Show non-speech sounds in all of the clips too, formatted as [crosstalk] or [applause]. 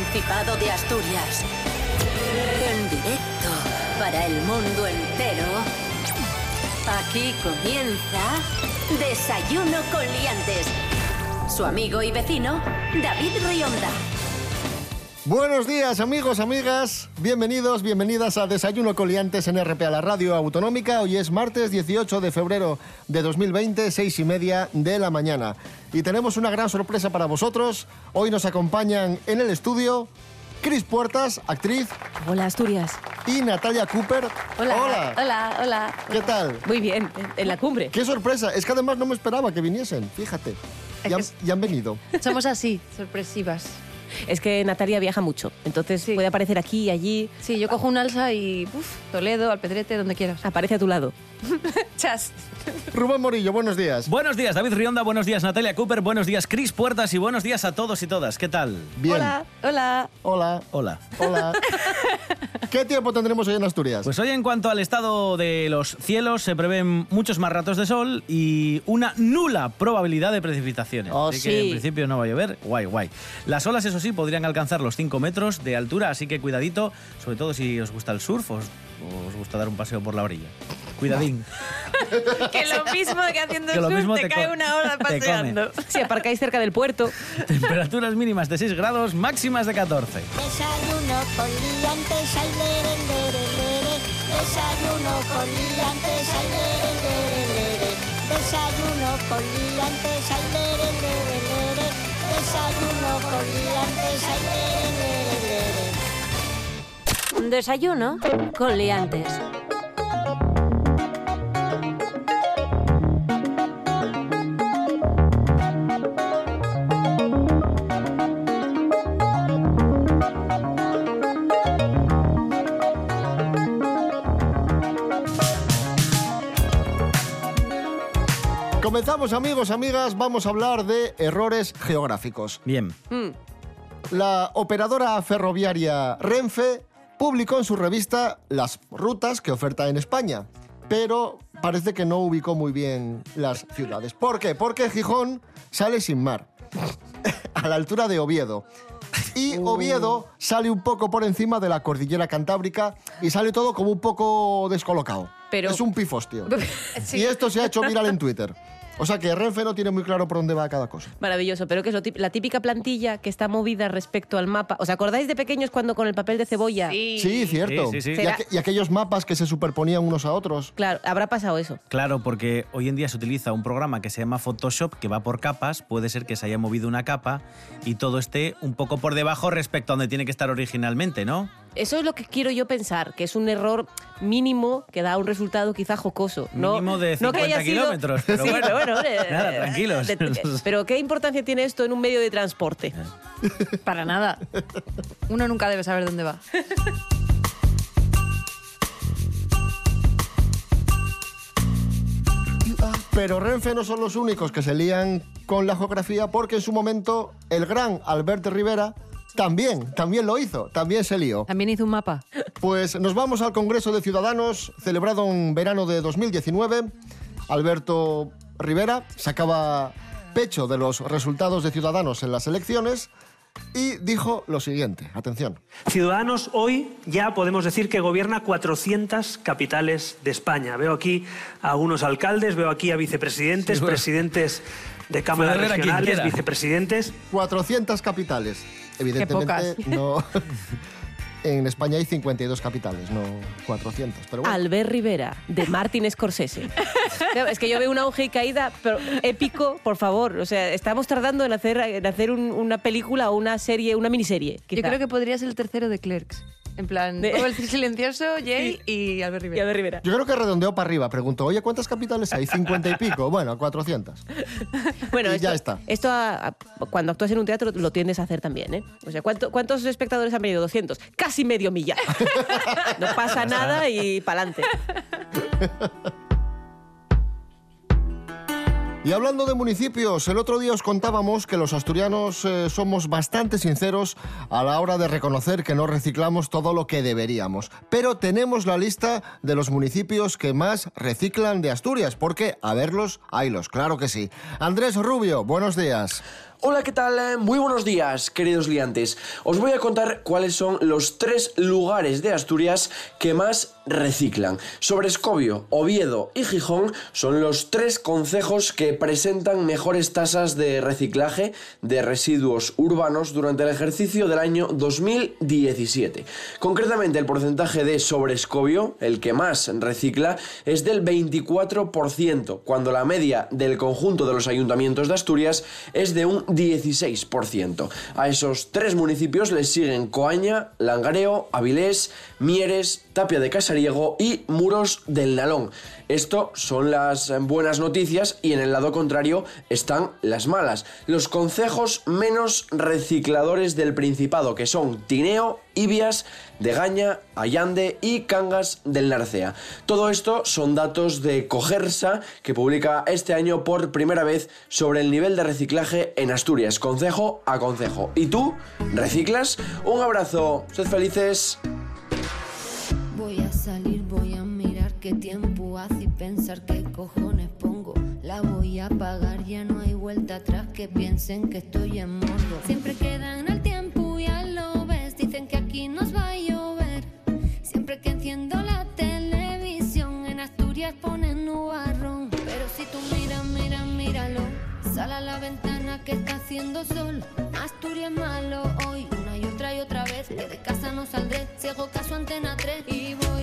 Principado de Asturias. En directo para el mundo entero. Aquí comienza Desayuno con Liantes. Su amigo y vecino, David Rionda. Buenos días amigos, amigas, bienvenidos, bienvenidas a Desayuno Coliantes en RPA, la radio autonómica. Hoy es martes 18 de febrero de 2020, seis y media de la mañana. Y tenemos una gran sorpresa para vosotros. Hoy nos acompañan en el estudio Cris Puertas, actriz, Hola, Asturias. y Natalia Cooper. Hola. Hola. Hola, hola. ¿Qué tal? Muy bien, en- la cumbre. Qué sorpresa, es que además no me esperaba que viniesen, fíjate. Ya, han- que ya han venido. Somos así, sorpresivas. Es que Natalia viaja mucho, entonces Sí. puede aparecer aquí y allí, Sí, yo cojo un alza y uf, Toledo, Alpedrete, donde quieras. aparece a tu lado. [laughs] Chas. Rubén Morillo, buenos días. Buenos días, David Rionda, buenos días, Natalia Cooper, buenos días, Cris Puertas y buenos días a todos y todas. ¿Qué tal? Bien. Hola, hola. Hola. Hola. Hola. [laughs] ¿Qué tiempo tendremos hoy en Asturias? Pues hoy en cuanto al estado de los cielos se prevén muchos más ratos de sol y una nula probabilidad de precipitaciones. Oh, así que en principio no va a llover, guay, guay. Las olas, eso sí, podrían alcanzar los 5 metros de altura, así que cuidadito, sobre todo si os gusta el surf o os, o os gusta dar un paseo por la orilla. Cuidadín. [laughs] Que lo mismo que haciendo Que lo mismo te, te cae una hora paseando. Si aparcáis cerca del puerto, Temperaturas mínimas de 6 grados, máximas de 14. Desayuno con liantes, ay, lere, lere, lere. Desayuno con liantes, ay, lere, lere, lere. Desayuno con liantes, ay, lere, lere, lere. Desayuno con liantes, ay, lere, lere, lere. Desayuno con liantes. Comenzamos amigos, amigas, vamos a hablar de errores geográficos. Bien. La operadora ferroviaria Renfe publicó en su revista las rutas que oferta en España, pero parece que no ubicó muy bien las ciudades. ¿Por qué? Porque Gijón sale sin mar, [laughs] a la altura de Oviedo. Y Oviedo sale un poco por encima de la cordillera cantábrica y sale todo como un poco descolocado. Pero- Es un pifostio. [laughs] Sí. Y esto se ha hecho viral en Twitter. O sea que Renfe no tiene muy claro por dónde va cada cosa. maravilloso, pero que es lo la típica plantilla que está movida respecto al mapa. ¿Os acordáis de pequeños cuando con el papel de cebolla? Sí, cierto. Sí, sí, sí. Y, aqu- y aquellos mapas que se superponían unos a otros. Claro, habrá pasado eso. Claro, porque hoy en día se utiliza un programa que se llama Photoshop, que va por capas. Puede ser que se haya movido una capa y todo esté un poco por debajo respecto a donde tiene que estar originalmente, ¿no? Eso es lo que quiero yo pensar, que es un error mínimo que da un resultado quizá jocoso. No, Mínimo de no que 50 haya sido- kilómetros, pero [laughs] Sí, bueno. pero bueno, eh, Nada, tranquilos. de- de- pero ¿qué importancia tiene esto en un medio de transporte? [laughs] Para nada. Uno nunca debe saber dónde va. [laughs] Pero Renfe no son los únicos que se lían con la geografía porque en su momento el gran Alberto Rivera también, también lo hizo, también se lió. También hizo un mapa. Pues nos vamos al Congreso de Ciudadanos celebrado en verano de 2019. Alberto Rivera sacaba pecho de los resultados de Ciudadanos en las elecciones y dijo lo siguiente, atención. Ciudadanos hoy ya podemos decir que gobierna 400 capitales de España. Veo aquí a algunos alcaldes, veo aquí a vicepresidentes, Sí, bueno. presidentes de cámaras regionales, vicepresidentes. 400 capitales. Evidentemente pocas. no [laughs] en España hay 52 capitales, no 400, pero bueno. Albert Rivera, de Martin Scorsese. [laughs] No, es que yo veo una auge y caída, pero épico, por favor. O sea, estamos tardando en hacer, en hacer un- una película o una serie, una miniserie. Yo creo que podría ser el tercero de Clerks. En plan, De- el silencioso, [laughs] Jay y Albert Y Rivera. Albert Rivera. Yo creo que redondeó para arriba. Preguntó, oye, ¿cuántas capitales hay? 50 y pico. [laughs] Bueno, 400. [laughs] Bueno, Y esto, ya está. Esto a- a- cuando actúas en un teatro lo tiendes a hacer también, ¿eh? O sea, ¿cuánto- ¿cuántos espectadores han venido? 200. Casi medio millar. No pasa nada y pa'lante. Y hablando de municipios, el otro día os contábamos que los asturianos eh, somos bastante sinceros a la hora de reconocer que no reciclamos todo lo que deberíamos. Pero tenemos la lista de los municipios que más reciclan de Asturias, porque a verlos, haylos, claro que sí. Andrés Rubio, buenos días. Hola, ¿qué tal? Muy buenos días, queridos liantes. Os voy a contar cuáles son los tres lugares de Asturias que más reciclan. Sobre Escobio, Oviedo y Gijón son los tres concejos que presentan mejores tasas de reciclaje de residuos urbanos durante el ejercicio del año 2017. Concretamente, el porcentaje de sobre Escobio, el que más recicla, es del 24%, cuando la media del conjunto de los ayuntamientos de Asturias es de un 16%. A esos tres municipios les siguen Coaña, Langareo, Avilés, Mieres, Tapia de Y Muros del Nalón. Esto son las buenas noticias y en el lado contrario están las malas. Los concejos menos recicladores del Principado, que son Tineo, Ibias, Degaña, Allande y Cangas del Narcea. Todo esto son datos de Cogersa, que publica este año por primera vez sobre el nivel de reciclaje en Asturias, concejo a concejo. ¿Y tú? ¿Reciclas? Un abrazo, sed felices. Salir, voy a mirar qué tiempo hace y pensar qué cojones pongo. La voy a pagar, ya no hay vuelta atrás que piensen que estoy en modo. Siempre quedan el tiempo, ya lo ves. Dicen que aquí nos va a llover. Siempre que enciendo la televisión, en Asturias ponen nubarrón. Pero si tú miras, mira, míralo. Sal a la ventana que está haciendo sol. Asturias malo hoy, una y otra y otra vez. Que de casa no saldré, si hago caso antena 3. Y voy,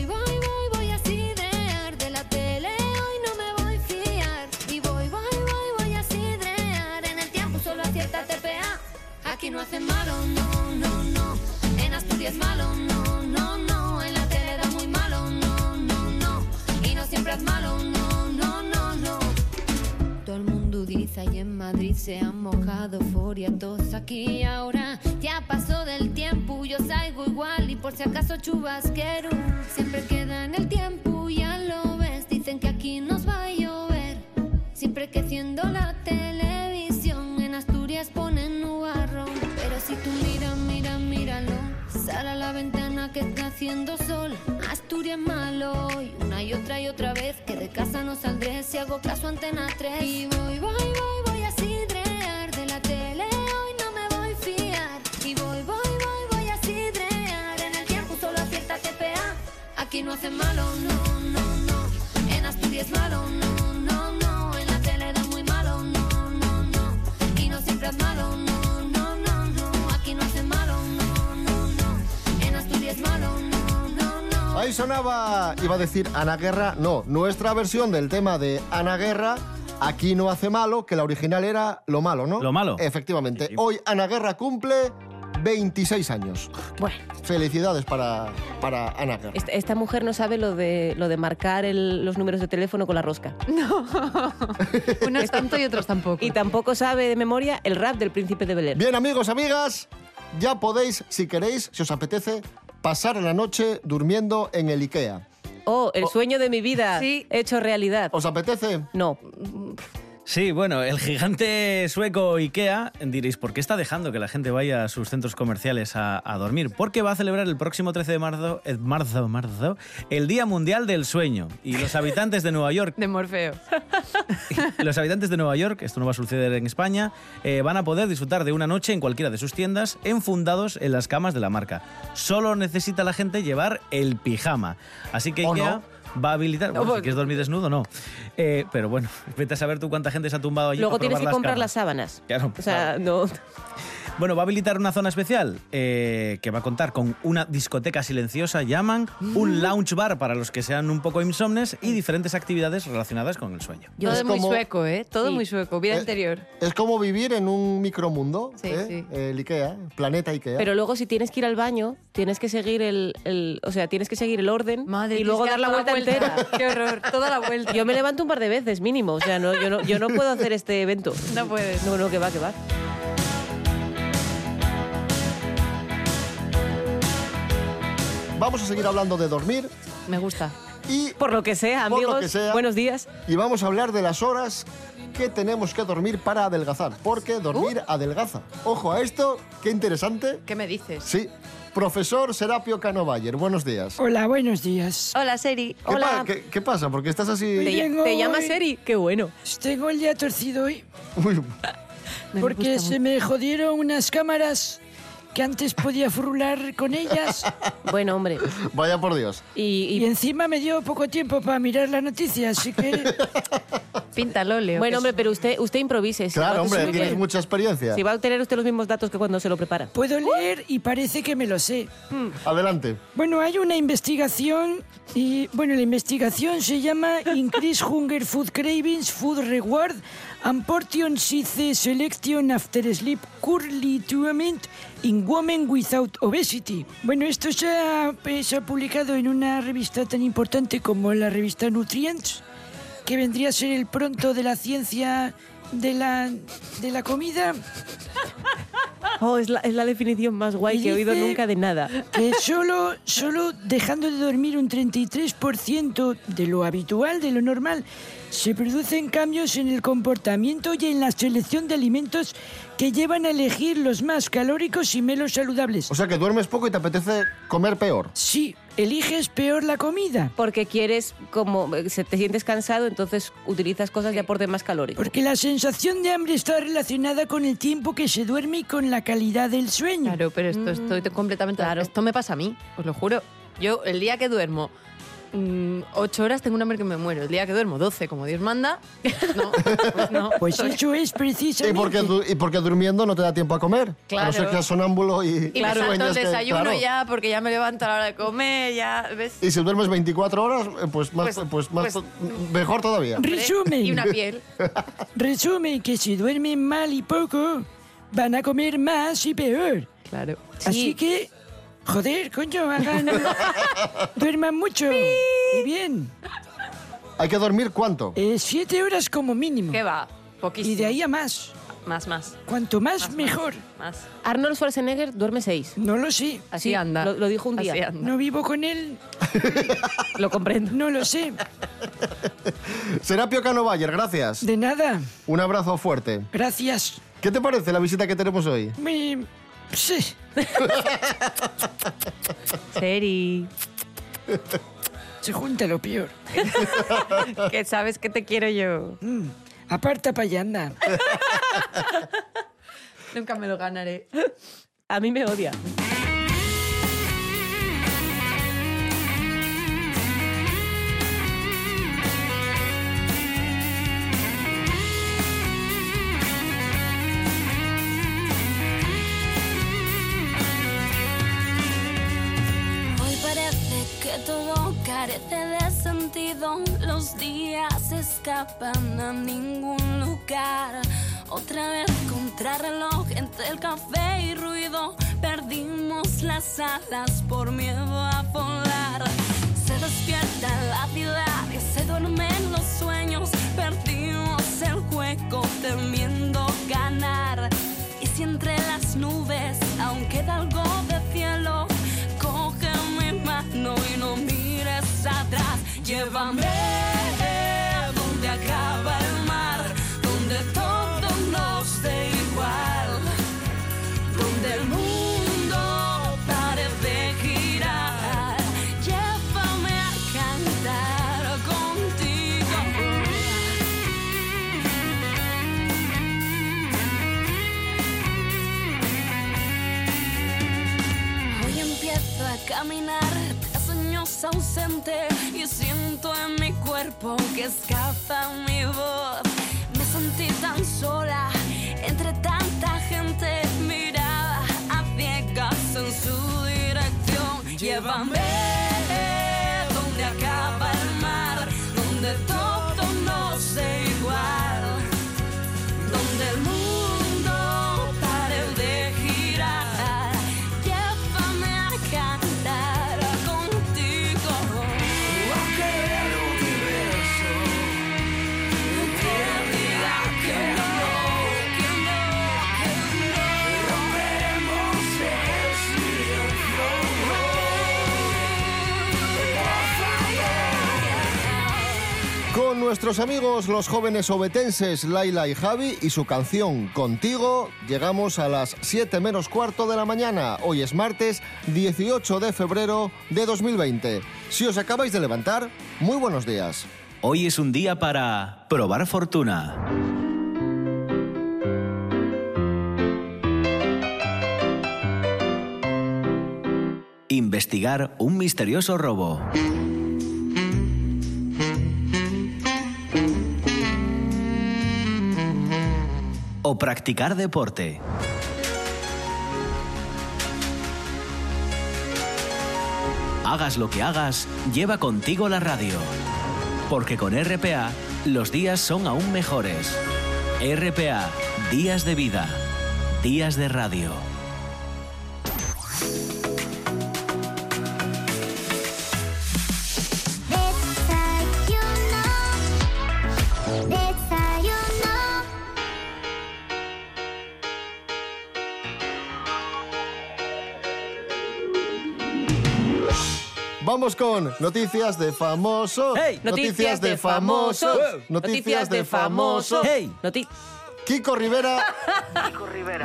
dice ahí en Madrid se han mojado furia todos aquí ahora. Ya pasó del tiempo yo salgo igual y por si acaso chubasquero. Siempre queda en el tiempo ya lo ves. Dicen que aquí nos va a llover. Siempre que enciendo la televisión en Asturias ponen nubarrón. Pero si tú miras mira míralo sal a la ventana que está haciendo sol. Asturias malo hoy una y otra y otra vez de casa no saldré si hago caso antena 3 y voy voy voy voy a sidrear de la tele. Hoy no me voy a fiar. Y voy voy voy voy a sidrear. En el tiempo solo acierta TPA aquí no hace malo no no no. En Asturias malo no Ahí sonaba, iba a decir Ana Guerra, no, nuestra versión del tema de Ana Guerra, aquí no hace malo, que la original era Lo Malo, ¿no? Lo Malo. Efectivamente. Hoy Ana Guerra cumple 26 años. Bueno, Felicidades para, para Ana Guerra. esta, esta mujer no sabe lo de, lo de marcar el- los números de teléfono con la rosca. [laughs] Uno es tonto y otros tampoco. Y tampoco sabe de memoria el rap del príncipe de Belén. Bien, amigos, amigas, ya podéis, si queréis, si os apetece, pasar la noche durmiendo en el IKEA. Oh, el sueño de mi vida Sí. hecho realidad. ¿Os apetece? No, Sí, bueno, el gigante sueco IKEA, diréis, ¿por qué está dejando que la gente vaya a sus centros comerciales a, a dormir? Porque va a celebrar el próximo 13 de marzo, eh, marzo, marzo, el Día Mundial del Sueño. Y los habitantes de Nueva York, [laughs] De Morfeo. [laughs] los habitantes de Nueva York, esto no va a suceder en España, eh, van a poder disfrutar de una noche en cualquiera de sus tiendas, enfundados en las camas de la marca. Solo necesita la gente llevar el pijama. Así que ¿O IKEA no? Va a habilitar. Bueno, si quieres dormir desnudo, no. Eh, pero bueno, vete a saber tú cuánta gente se ha tumbado allí. luego para tienes que comprar las sábanas. Claro, O sea, no. Bueno, va a habilitar una zona especial eh, que va a contar con una discoteca silenciosa, llaman, Mm. un lounge bar para los que sean un poco insomnes y diferentes actividades relacionadas con el sueño. Todo Es muy como- sueco, ¿eh? Todo Sí. muy sueco. Vida Eh, interior. Es como vivir en un micromundo, Sí, ¿eh? sí. el IKEA, planeta IKEA. Pero luego si tienes que ir al baño, tienes que seguir el, el- o sea, tienes que seguir el orden Madre, y luego dar la vuelta, entera. Qué horror. Toda la vuelta. Yo me levanto un par de veces mínimo, o sea, no, yo, no, yo no puedo hacer este evento. No puedes. No, no, que va, que va. Vamos a seguir hablando de dormir Me gusta. y, Por lo que sea, Por lo amigos, que sea. buenos días. y vamos a hablar de las horas que tenemos que dormir para adelgazar, porque dormir adelgaza. Ojo a esto, qué interesante. ¿Qué me dices? Sí, profesor Serapio Canovayer, buenos días. Hola, buenos días. Hola, Seri. ¿Qué, Hola. pa- qué- qué pasa? ¿Por qué estás así? ¿Te, Tengo te llamas hoy- Eri? Qué bueno. Tengo el día torcido hoy. Uy, [laughs] porque se me jodieron unas cámaras que antes podía frular con ellas [laughs] Bueno, hombre. Vaya por Dios. Y, y encima me dio poco tiempo para mirar la noticia, así que Pinta al óleo. bueno, hombre, pero usted, usted improvise. si Claro, hombre, tienes mucha experiencia. Si va a obtener usted los mismos datos que cuando se lo prepara. puedo leer y parece que me lo sé. Adelante. Bueno, hay una investigación y bueno, la investigación se llama Increase Hunger Food Cravings Food Reward and Portion Size Selection After Sleep Curly Treatment in Women Without Obesity. Bueno, esto se ha, se ha publicado en una revista tan importante como la revista Nutrients, que vendría a ser el pronto de la ciencia de la, de la comida. Oh, es la, es la definición más guay Y que he oído nunca de nada. que solo, solo dejando de dormir un 33% de lo habitual, de lo normal, se producen cambios en el comportamiento y en la selección de alimentos que llevan a elegir los más calóricos y menos saludables. O sea que duermes poco y te apetece comer peor. Sí, eliges peor la comida. Porque quieres, como eh, se- te sientes cansado, entonces utilizas cosas de aporte más calórico. Porque la sensación de hambre está relacionada con el tiempo que se duerme y con la calidad del sueño. Claro, pero esto estoy completamente... Claro. Esto me pasa a mí, os lo juro. Yo, el día que duermo mm, ocho horas, tengo un hambre que me muero. El día que duermo 12, como Dios manda, no, pues no. Pues eso es ¿Y precisamente... porque, du- y porque durmiendo no te da tiempo a comer? A Claro. no ser que seas sonámbulo y, Y me salto sueñas el que- desayuno claro. ya, porque ya me levanto a la hora de comer, ya, ¿ves? Y si duermes 24 horas, eh, pues, más, Pues- pues, más, pues- mejor todavía. Resumen. Y una piel. [laughs] Resumen que si duermen mal y poco, van a comer más y peor. Claro. Así que, joder, coño, hagan... [laughs] duerman mucho. Y bien. ¿Hay que dormir cuánto? Eh, siete horas como mínimo. ¿Qué va? Poquísimo. Y de ahí a más. Más, más, Cuanto más, mejor. más. Arnold Schwarzenegger duerme seis. No lo sé. Así Sí, anda. lo- lo dijo un día. Así anda. No vivo con él. [laughs] Lo comprendo. No lo sé. [laughs] Serapio Cano Bayer, gracias. De nada. Un abrazo fuerte. Gracias. ¿Qué te parece la visita que tenemos hoy? Me... Sí. Seri. Se junta lo peor. [laughs] Que sabes que te quiero yo. Mm, Aparta pa' allá, anda. [laughs] Nunca me lo ganaré. A mí me odia. Carece de sentido. Los días escapan a ningún lugar. Otra vez contrarreloj entre el café y ruido. Perdimos las alas por miedo a volar. Se despierta la ciudad y se duermen los sueños. Perdimos el juego temiendo ganar. Caminar tras años ausente y siento en mi cuerpo que escapa mi voz. Me sentí tan sola entre tanta gente mirada a ciegas en su dirección. Llévame nuestros amigos los jóvenes obetenses Laila y Javi y su canción Contigo, llegamos a las 7 menos cuarto de la mañana. Hoy es martes 18 de febrero de 2020. Si os acabáis de levantar, muy buenos días. Hoy es un día para probar fortuna. investigar un misterioso robo. Practicar deporte. Hagas lo que hagas, lleva contigo la radio. Porque con RPA los días son aún mejores. RPA, días de vida, días de radio. Vamos con noticias de famosos. Noticias de famosos. Noticias de famosos. Noti- [laughs] Kiko Rivera.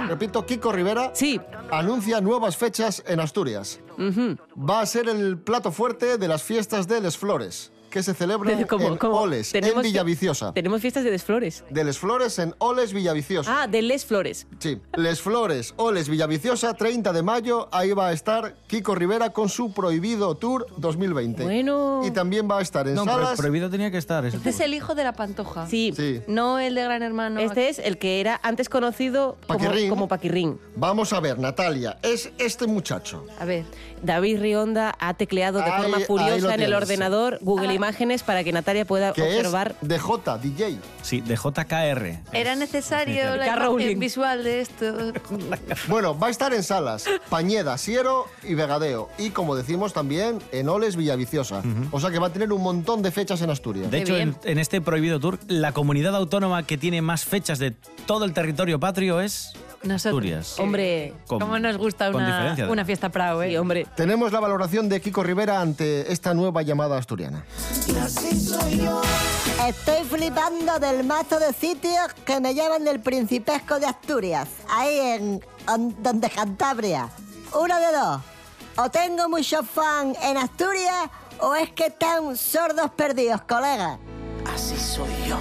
Repito, Kiko Rivera. Sí. Anuncia nuevas fechas en Asturias. Va a ser el plato fuerte de las fiestas de Les Flores, que se celebran ¿Cómo- en cómo? Oles, en Tenemos- Villaviciosa. Tenemos fiestas de Desflores. De Les Flores en Oles, Villaviciosa. Ah, de Les Flores. Sí, Les Flores, Oles, Villaviciosa, 30 de mayo. Ahí va a estar Kiko Rivera con su Prohibido Tour 2020. Bueno. Y también va a estar en No, pero salas. prohibido tenía que estar. ese Este es el hijo de la pantoja. Sí. Sí. No el de Gran Hermano. Este es el que era antes conocido como, como Paquirrín. Vamos a ver, Natalia, es este muchacho. A ver. David Rionda ha tecleado de Ahí- forma furiosa en el ordenador Google Ah. Imágenes para que Natalia pueda Que observar. es DJ, DJ. Sí, de JKR. Era necesario la imagen visual de esto. [laughs] Bueno, va a estar en salas Pañeda, Siero y Vegadeo. Y como decimos también en Oles, Villaviciosa. O sea que va a tener un montón de fechas en Asturias. De hecho, en, en este prohibido tour, la comunidad autónoma que tiene más fechas de todo el territorio patrio es Nosotros. Asturias. Hombre, Con- ¿Cómo nos gusta una, una fiesta Prado, eh? sí, hombre. Tenemos la valoración de Kiko Rivera ante esta nueva llamada asturiana. Estoy flipando del mazo de sitios que me llevan del Principesco de Asturias, ahí en, en- donde Cantabria. Uno de dos. O tengo muchos fan en Asturias o es que están sordos perdidos, colega. Así soy yo.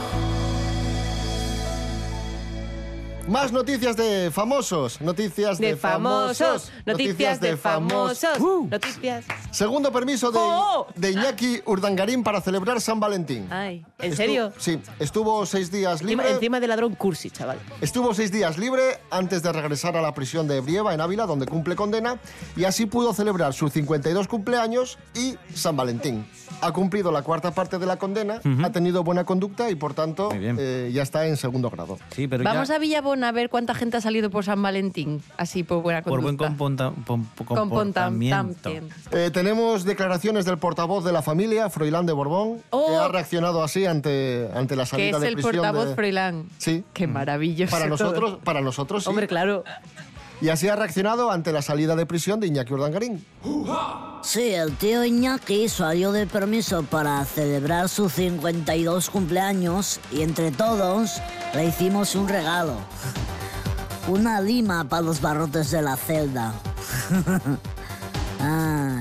Más noticias de famosos. Noticias de, De famosos. Noticias de famosos. Uh. Noticias. Segundo permiso de, ¡Oh! de Iñaki Urdangarín para celebrar San Valentín. Ay, ¿en Estu- serio? Sí, estuvo seis días Encima, libre. encima de ladrón cursi, chaval. Estuvo seis días libre antes de regresar a la prisión de Brieva, en Ávila, donde cumple condena, y así pudo celebrar sus 52 cumpleaños y San Valentín. Ha cumplido la cuarta parte de la condena, ha tenido buena conducta y, por tanto, eh, ya está en segundo grado. Sí, pero Vamos ya a A ver cuánta gente ha salido por San Valentín. Así, por buena por buen conducta. componta- pom- Compontam- comportamiento. Eh, tenemos declaraciones del portavoz de la familia, Froilán de Borbón, que Oh. ha reaccionado así ante, ante la Que salida es de el prisión. portavoz de- Froilán. Sí. Qué maravilloso. Para todo. nosotros, para nosotros sí. Hombre, claro. Y así ha reaccionado ante la salida de prisión de Iñaki Urdangarín. Sí, el tío Iñaki salió de permiso para celebrar sus 52 cumpleaños y entre todos le hicimos un regalo. Una lima para los barrotes de la celda. Ay. [laughs]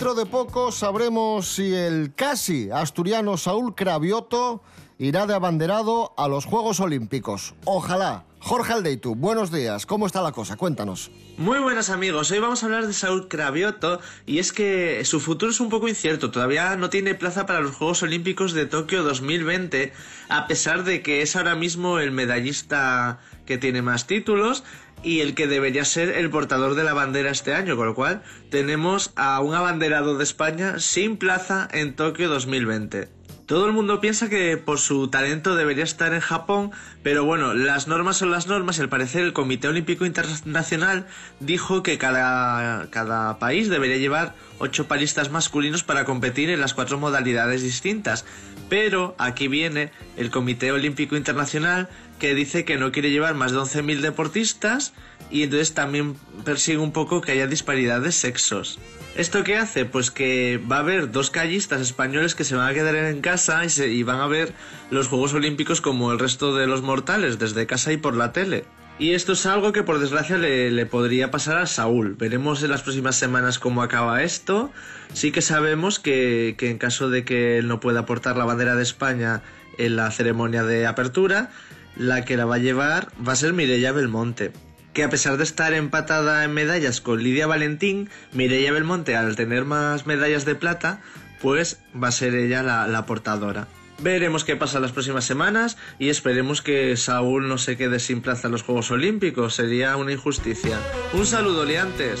Dentro de poco sabremos si el casi asturiano Saúl Cravioto irá de abanderado a los Juegos Olímpicos. Ojalá. Jorge Aldeitu, buenos días. ¿Cómo está la cosa? Cuéntanos. Muy buenas amigos, hoy vamos a hablar de Saúl Cravioto y es que su futuro es un poco incierto, todavía no tiene plaza para los Juegos Olímpicos de Tokio 2020, a pesar de que es ahora mismo el medallista que tiene más títulos y el que debería ser el portador de la bandera este año, con lo cual tenemos a un abanderado de España sin plaza en Tokio 2020. Todo el mundo piensa que por su talento debería estar en Japón, pero bueno, las normas son las normas y al parecer el Comité Olímpico Internacional dijo que cada, cada país debería llevar ocho palistas masculinos para competir en las cuatro modalidades distintas. Pero aquí viene el Comité Olímpico Internacional que dice que no quiere llevar más de 11.000 deportistas y entonces también persigue un poco que haya disparidad de sexos. ¿Esto qué hace? Pues que va a haber dos callistas españoles que se van a quedar en casa y, van a ver los Juegos Olímpicos como el resto de los mortales, desde casa y por la tele. Y esto es algo que por desgracia le, le podría pasar a Saúl. Veremos en las próximas semanas cómo acaba esto. Sí que sabemos que, que en caso de que él no pueda portar la bandera de España en la ceremonia de apertura, la que la va a llevar va a ser Mireia Belmonte. Que a pesar de estar empatada en medallas con Lidia Valentín, Mireia Belmonte, al tener más medallas de plata, pues va a ser ella la, portadora. Veremos qué pasa las próximas semanas y esperemos que Saúl no se quede sin plaza en los Juegos Olímpicos. Sería una injusticia. Un saludo, liantes.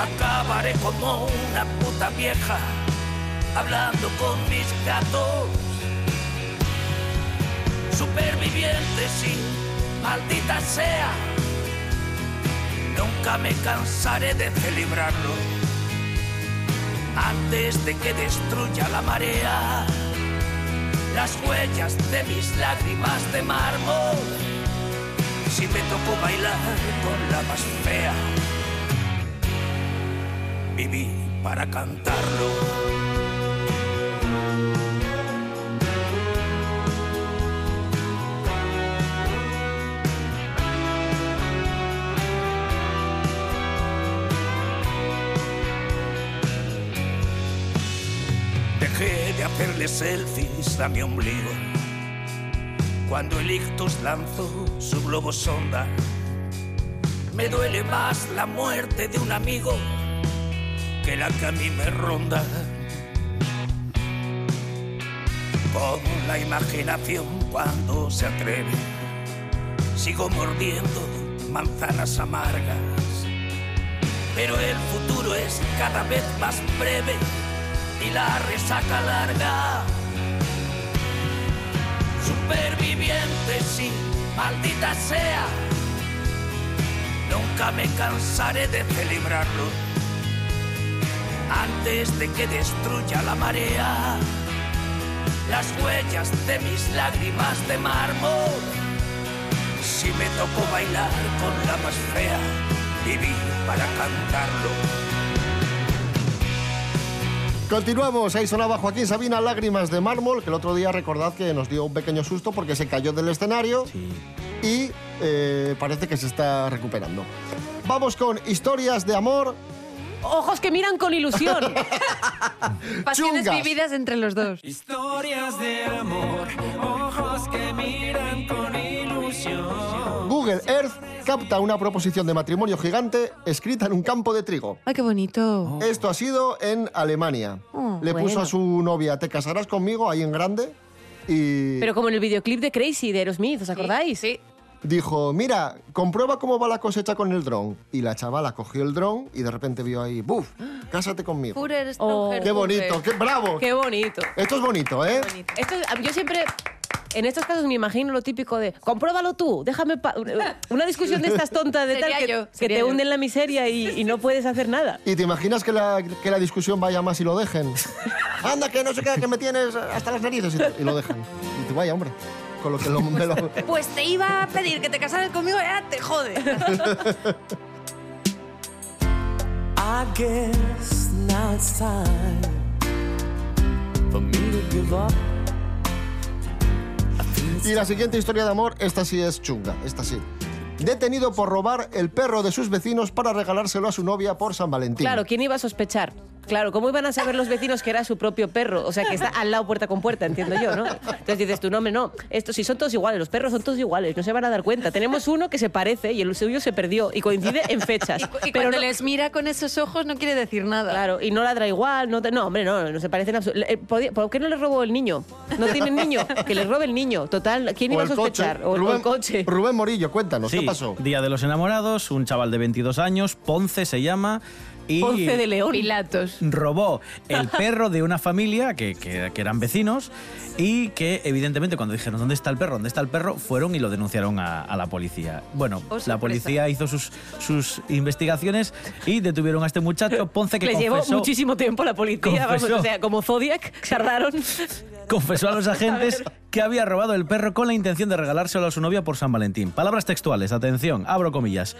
Acabaré como una puta vieja hablando con mis gatos. Superviviente, sí, maldita sea. Nunca me cansaré de celebrarlo antes de que destruya la marea las huellas de mis lágrimas de mármol si me tocó bailar con la más fea. Viví para cantarlo. Dejé de hacerle selfies a mi ombligo cuando el ictus lanzó su globo sonda. Me duele más la muerte de un amigo que la que a me ronda. Con la imaginación cuando se atreve, sigo mordiendo manzanas amargas. Pero el futuro es cada vez más breve y la resaca larga superviviente, sí, maldita sea. Nunca me cansaré de celebrarlo antes de que destruya la marea las huellas de mis lágrimas de mármol. Si me tocó bailar con la más fea, viví para cantarlo. Continuamos, ahí sonaba Joaquín Sabina, Lágrimas de Mármol, que el otro día recordad que nos dio un pequeño susto porque se cayó del escenario y eh, parece que se está recuperando. Vamos con historias de amor. Ojos que miran con ilusión. [laughs] Pasiones Chungas. vividas entre los dos. Historias de amor, ojos que miran con ilusión. Google Earth capta una proposición de matrimonio gigante escrita en un campo de trigo. Ay, qué bonito. Esto ha sido en Alemania. Oh, Le puso a su novia, te casarás conmigo, ahí en grande. Y Pero como en el videoclip de Crazy de Aerosmith, ¿os acordáis? Sí. Dijo, mira, comprueba cómo va la cosecha con el dron. Y la chavala cogió el dron y de repente vio ahí, ¡buf! Cásate conmigo. Oh. ¡Qué bonito! ¡Qué bravo! Qué bonito. Esto es bonito, ¿eh? Esto, yo siempre, en estos casos me imagino lo típico de, compruébalo tú, déjame... pa-". Una discusión de estas tontas de [laughs] tal que, yo, que te yo. hunden la miseria y, y no puedes hacer nada. ¿Y te imaginas que la, que la discusión vaya más y lo dejen? [laughs] Anda, que no sé qué, que me tienes hasta las narices y, y lo dejan. Y tú, vaya, hombre, con lo que lo, me lo... [laughs] Pues te iba a pedir que te casaras conmigo, ya te jode. [laughs] I guess now it's time for me to give up. Y la siguiente historia de amor, esta sí es chunga, esta sí. Detenido por robar el perro de sus vecinos para regalárselo a su novia por San Valentín. Claro, ¿quién iba a sospechar? Claro, ¿cómo iban a saber los vecinos que era su propio perro? O sea, que está al lado puerta con puerta, entiendo yo, ¿no? Entonces dices, tu nombre no, estos sí son todos iguales, los perros son todos iguales, no se van a dar cuenta. Tenemos uno que se parece y el suyo se perdió y coincide en fechas. [laughs] Y pero cuando no- les mira con esos ojos no quiere decir nada. Claro, y no ladra igual, no, te- no hombre, no, no se parecen absolutamente. ¿Por qué no le robó el niño? ¿No tienen niño? Que les robe el niño. Total, ¿quién O iba a el coche. sospechar? O, el- o Rubén, el coche. Rubén Morillo, cuéntanos, Sí, ¿qué pasó? Día de los Enamorados, un chaval de 22 años, Ponce se llama, y Ponce de León. Pilatos. robó el perro de una familia que, que- que eran vecinos y que evidentemente cuando dijeron ¿dónde está el perro? ¿dónde está el perro? fueron y lo denunciaron a, a la policía. Bueno, Oh, la policía hizo sus, sus investigaciones y detuvieron a este muchacho Ponce que Les llevó muchísimo tiempo la policía, vamos, o sea, como Zodiac, tardaron. [laughs] confesó a los [laughs] agentes que había robado el perro con la intención de regalárselo a su novia por San Valentín. Palabras textuales, atención, abro comillas.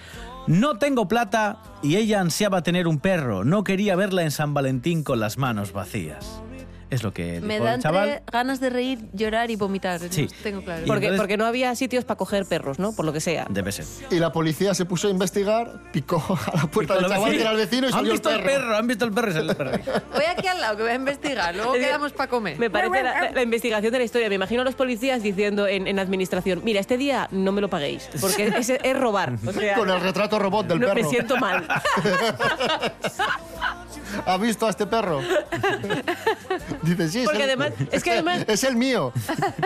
No tengo plata y ella ansiaba tener un perro. No quería verla en San Valentín con las manos vacías. Es lo que dijo Me da el chaval. ganas de reír, llorar y vomitar. Sí. No tengo claro. Porque, entonces- porque no había sitios para coger perros, ¿no? Por lo que sea. Debe ser. Y la policía se puso a investigar, picó a la puerta del chaval que vecinos, era el vecino y ¿Han salió visto el perro. perro? ¿Han visto el perro? Y salió el perro. Voy aquí al lado que voy a investigar, luego [laughs] quedamos para comer. Me parece la, investigación de la historia. Me imagino a los policías diciendo en, en administración, mira, este día no me lo paguéis, porque es, es robar. O sea, Con el retrato robot del no, perro. Me siento mal. [laughs] ¿Ha visto a este perro? [laughs] Dice, sí, es Porque el- además- es que además- [laughs] Es el mío.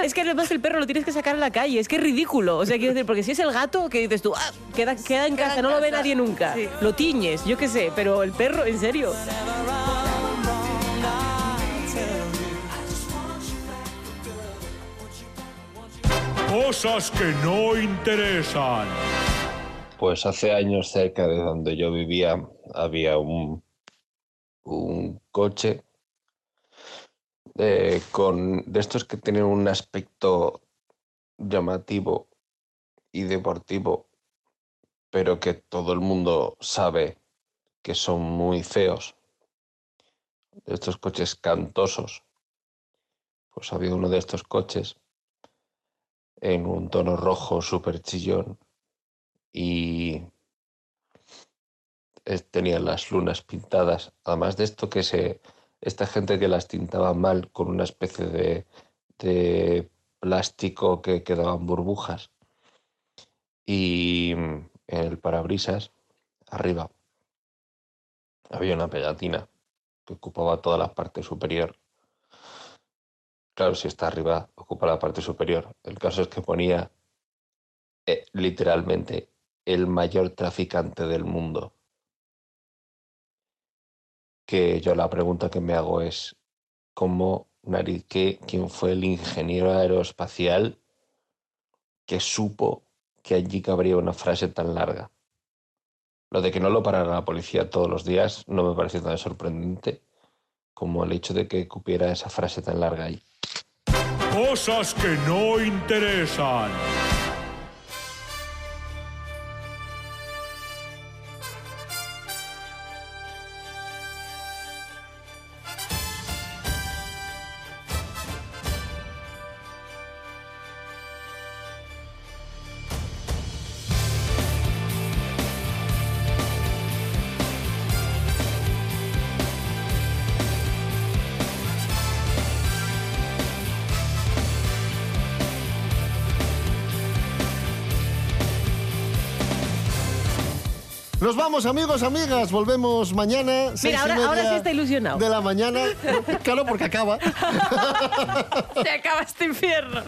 Es que además el perro lo tienes que sacar a la calle, es que es ridículo. O sea, quiero decir, porque si es el gato, que dices tú, ah, queda, queda en casa, no lo ve nadie nunca. Lo tiñes, yo qué sé, pero el perro, en serio. Cosas que no interesan. Pues hace años cerca de donde yo vivía había un, un coche eh, con de estos que tienen un aspecto llamativo y deportivo, pero que todo el mundo sabe que son muy feos. De estos coches cantosos. Pues había uno de estos coches en un tono rojo súper chillón y tenían las lunas pintadas. Además de esto que se esta gente que las tintaba mal con una especie de, plástico que quedaban burbujas y en el parabrisas arriba había una pegatina que ocupaba toda la parte superior. Claro, si está arriba, ocupa la parte superior. El caso es que ponía eh, literalmente el mayor traficante del mundo. Que yo la pregunta que me hago es, ¿cómo nariz, qué- quién fue el ingeniero aeroespacial que supo que allí cabría una frase tan larga? Lo de que no lo parara la policía todos los días no me parece tan sorprendente como el hecho de que cupiera esa frase tan larga ahí. Cosas que no interesan. Nos vamos, amigos, amigas. Volvemos mañana. seis y ahora- media ahora sí está ilusionado. De la mañana. Claro, porque acaba. [laughs] Se acaba este infierno.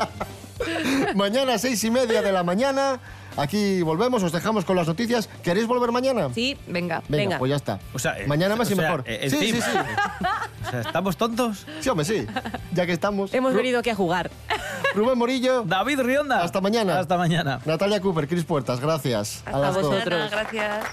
mañana, seis y media de la mañana. Aquí volvemos, os dejamos con las noticias. ¿Queréis volver mañana? Sí, venga. Venga, pues ya está. O sea, eh, mañana más y o sea, mejor. eh, sí, sí, encima. sí. O sea, ¿estamos tontos? Sí, hombre, sí. Ya que estamos. Hemos venido aquí a jugar. Rubén Morillo. David Rionda. Hasta mañana. Hasta mañana. Natalia Cooper, Cris Puertas, gracias. Hasta las dos. vosotros. Gracias.